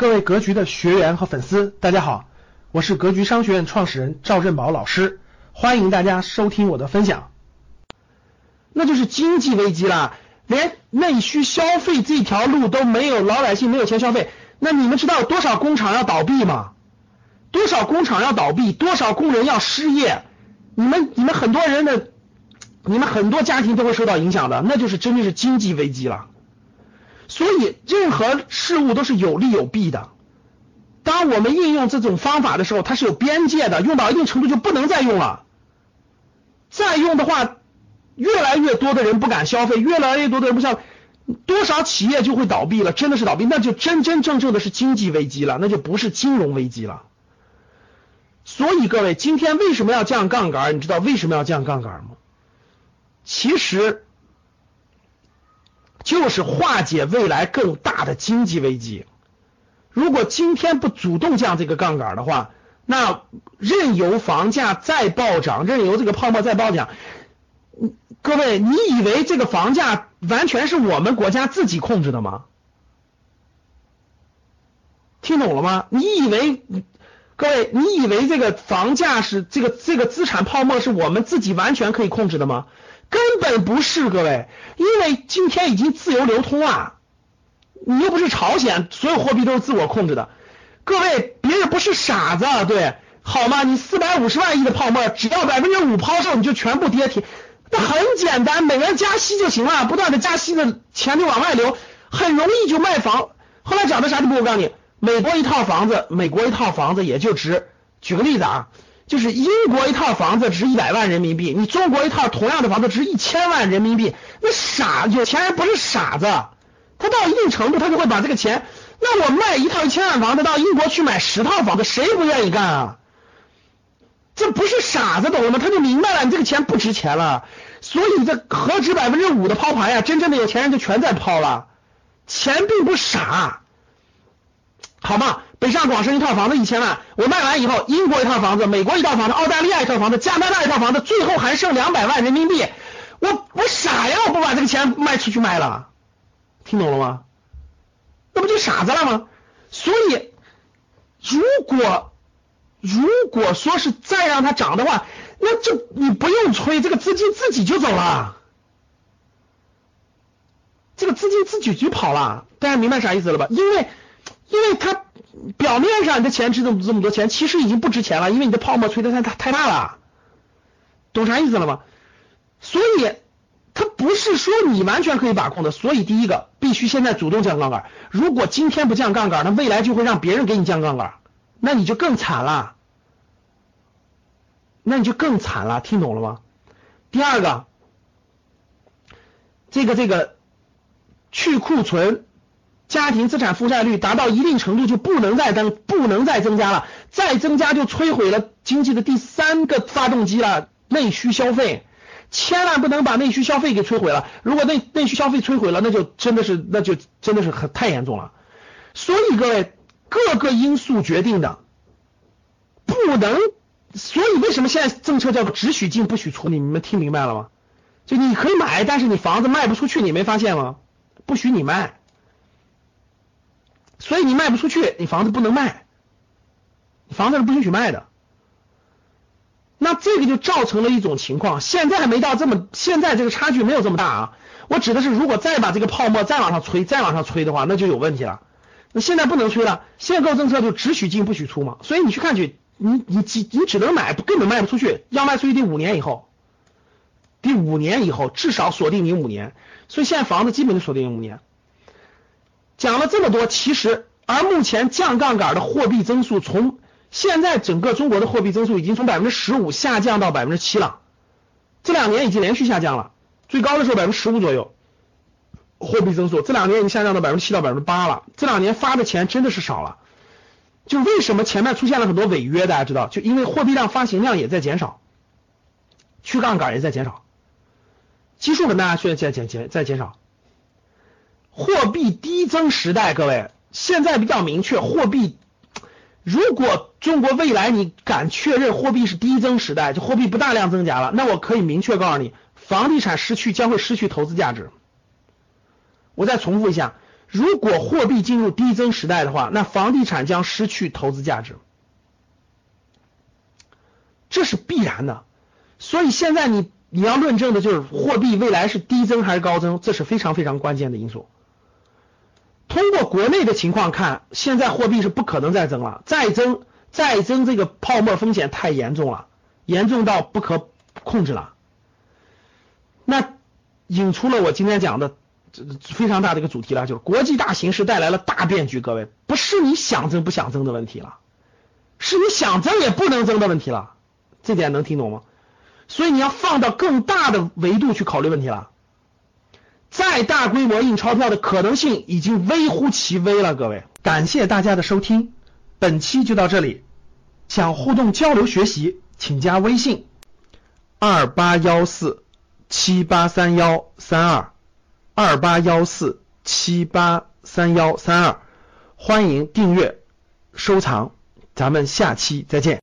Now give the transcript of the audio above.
各位格局的学员和粉丝，大家好，我是格局商学院创始人赵振宝老师，欢迎大家收听我的分享。那就是经济危机了，连内需消费这条路都没有，老百姓没有钱消费。那你们知道多少工厂要倒闭吗？多少工厂要倒闭，多少工人要失业？你们你们很多人的，你们很多家庭都会受到影响的，那就是真的是经济危机了。所以，任何事物都是有利有弊的。当我们应用这种方法的时候，它是有边界的，用到一定程度就不能再用了。再用的话，越来越多的人不敢消费，越来越多的人不消，多少企业就会倒闭了，真的是倒闭，那就真真正正的是经济危机了，那就不是金融危机了。所以，各位，今天为什么要降杠杆？你知道为什么要降杠杆吗？其实。就是化解未来更大的经济危机。如果今天不主动降这个杠杆的话，那任由房价再暴涨，任由这个泡沫再暴涨，各位，你以为这个房价完全是我们国家自己控制的吗？听懂了吗？你以为，各位，你以为这个房价是这个这个资产泡沫是我们自己完全可以控制的吗？根本不是，各位，因为今天已经自由流通啊，你又不是朝鲜，所有货币都是自我控制的。各位，别人不是傻子，对，好吗？你四百五十万亿的泡沫，只要百分之五抛售，你就全部跌停，那很简单，美元加息就行了，不断的加息的钱就往外流，很容易就卖房。后来涨的啥地步？我告诉你，美国一套房子，美国一套房子也就值，举个例子啊。就是英国一套房子值一百万人民币，你中国一套同样的房子值一千万人民币，那傻有钱人不是傻子，他到一定程度他就会把这个钱，那我卖一套一千万房子到英国去买十套房子，谁不愿意干啊？这不是傻子懂了吗？他就明白了，你这个钱不值钱了，所以这何止百分之五的抛盘呀？真正的有钱人就全在抛了，钱并不傻，好吗？北上广深一套房子一千万，我卖完以后，英国一套房子，美国一套房子，澳大利亚一套房子，加拿大一套房子，最后还剩两百万人民币，我我傻呀，我不把这个钱卖出去卖了，听懂了吗？那不就傻子了吗？所以，如果如果说是再让它涨的话，那就你不用催，这个资金自己就走了，这个资金自己就跑了，大家明白啥意思了吧？因为因为它。表面上你的钱值这么这么多钱，其实已经不值钱了，因为你的泡沫吹得太太太大了，懂啥意思了吗？所以它不是说你完全可以把控的，所以第一个必须现在主动降杠杆，如果今天不降杠杆，那未来就会让别人给你降杠杆，那你就更惨了，那你就更惨了，听懂了吗？第二个，这个这个去库存。家庭资产负债率达到一定程度就不能再增，不能再增加了，再增加就摧毁了经济的第三个发动机了，内需消费，千万不能把内需消费给摧毁了。如果内内需消费摧毁了，那就真的是，那就真的是很太严重了。所以各位，各个因素决定的，不能，所以为什么现在政策叫只许进不许出？你们听明白了吗？就你可以买，但是你房子卖不出去，你没发现吗？不许你卖。所以你卖不出去，你房子不能卖，房子是不允许卖的。那这个就造成了一种情况，现在还没到这么，现在这个差距没有这么大啊。我指的是，如果再把这个泡沫再往上吹，再往上吹的话，那就有问题了。那现在不能吹了，限购政策就只许进不许出嘛。所以你去看去，你你只你只能买，根本卖不出去，要卖出去得五年以后，第五年以后至少锁定你五年。所以现在房子基本就锁定五年。讲了这么多，其实而目前降杠杆的货币增速，从现在整个中国的货币增速已经从百分之十五下降到百分之七了，这两年已经连续下降了，最高的时候百分之十五左右，货币增速。这两年已经下降到百分之七到百分之八了，这两年发的钱真的是少了，就为什么前面出现了很多违约，大家知道，就因为货币量发行量也在减少，去杠杆也在减少，基数跟大家说在减减在减少。货币低增时代，各位现在比较明确，货币如果中国未来你敢确认货币是低增时代，就货币不大量增加了，那我可以明确告诉你，房地产失去将会失去投资价值。我再重复一下，如果货币进入低增时代的话，那房地产将失去投资价值，这是必然的。所以现在你你要论证的就是货币未来是低增还是高增，这是非常非常关键的因素。通过国内的情况看，现在货币是不可能再增了，再增再增这个泡沫风险太严重了，严重到不可控制了。那引出了我今天讲的这非常大的一个主题了，就是国际大形势带来了大变局。各位，不是你想增不想增的问题了，是你想增也不能增的问题了。这点能听懂吗？所以你要放到更大的维度去考虑问题了。再大规模印钞票的可能性已经微乎其微了。各位，感谢大家的收听，本期就到这里。想互动交流学习，请加微信二八幺四七八三幺三二二八幺四七八三幺三二，欢迎订阅收藏，咱们下期再见。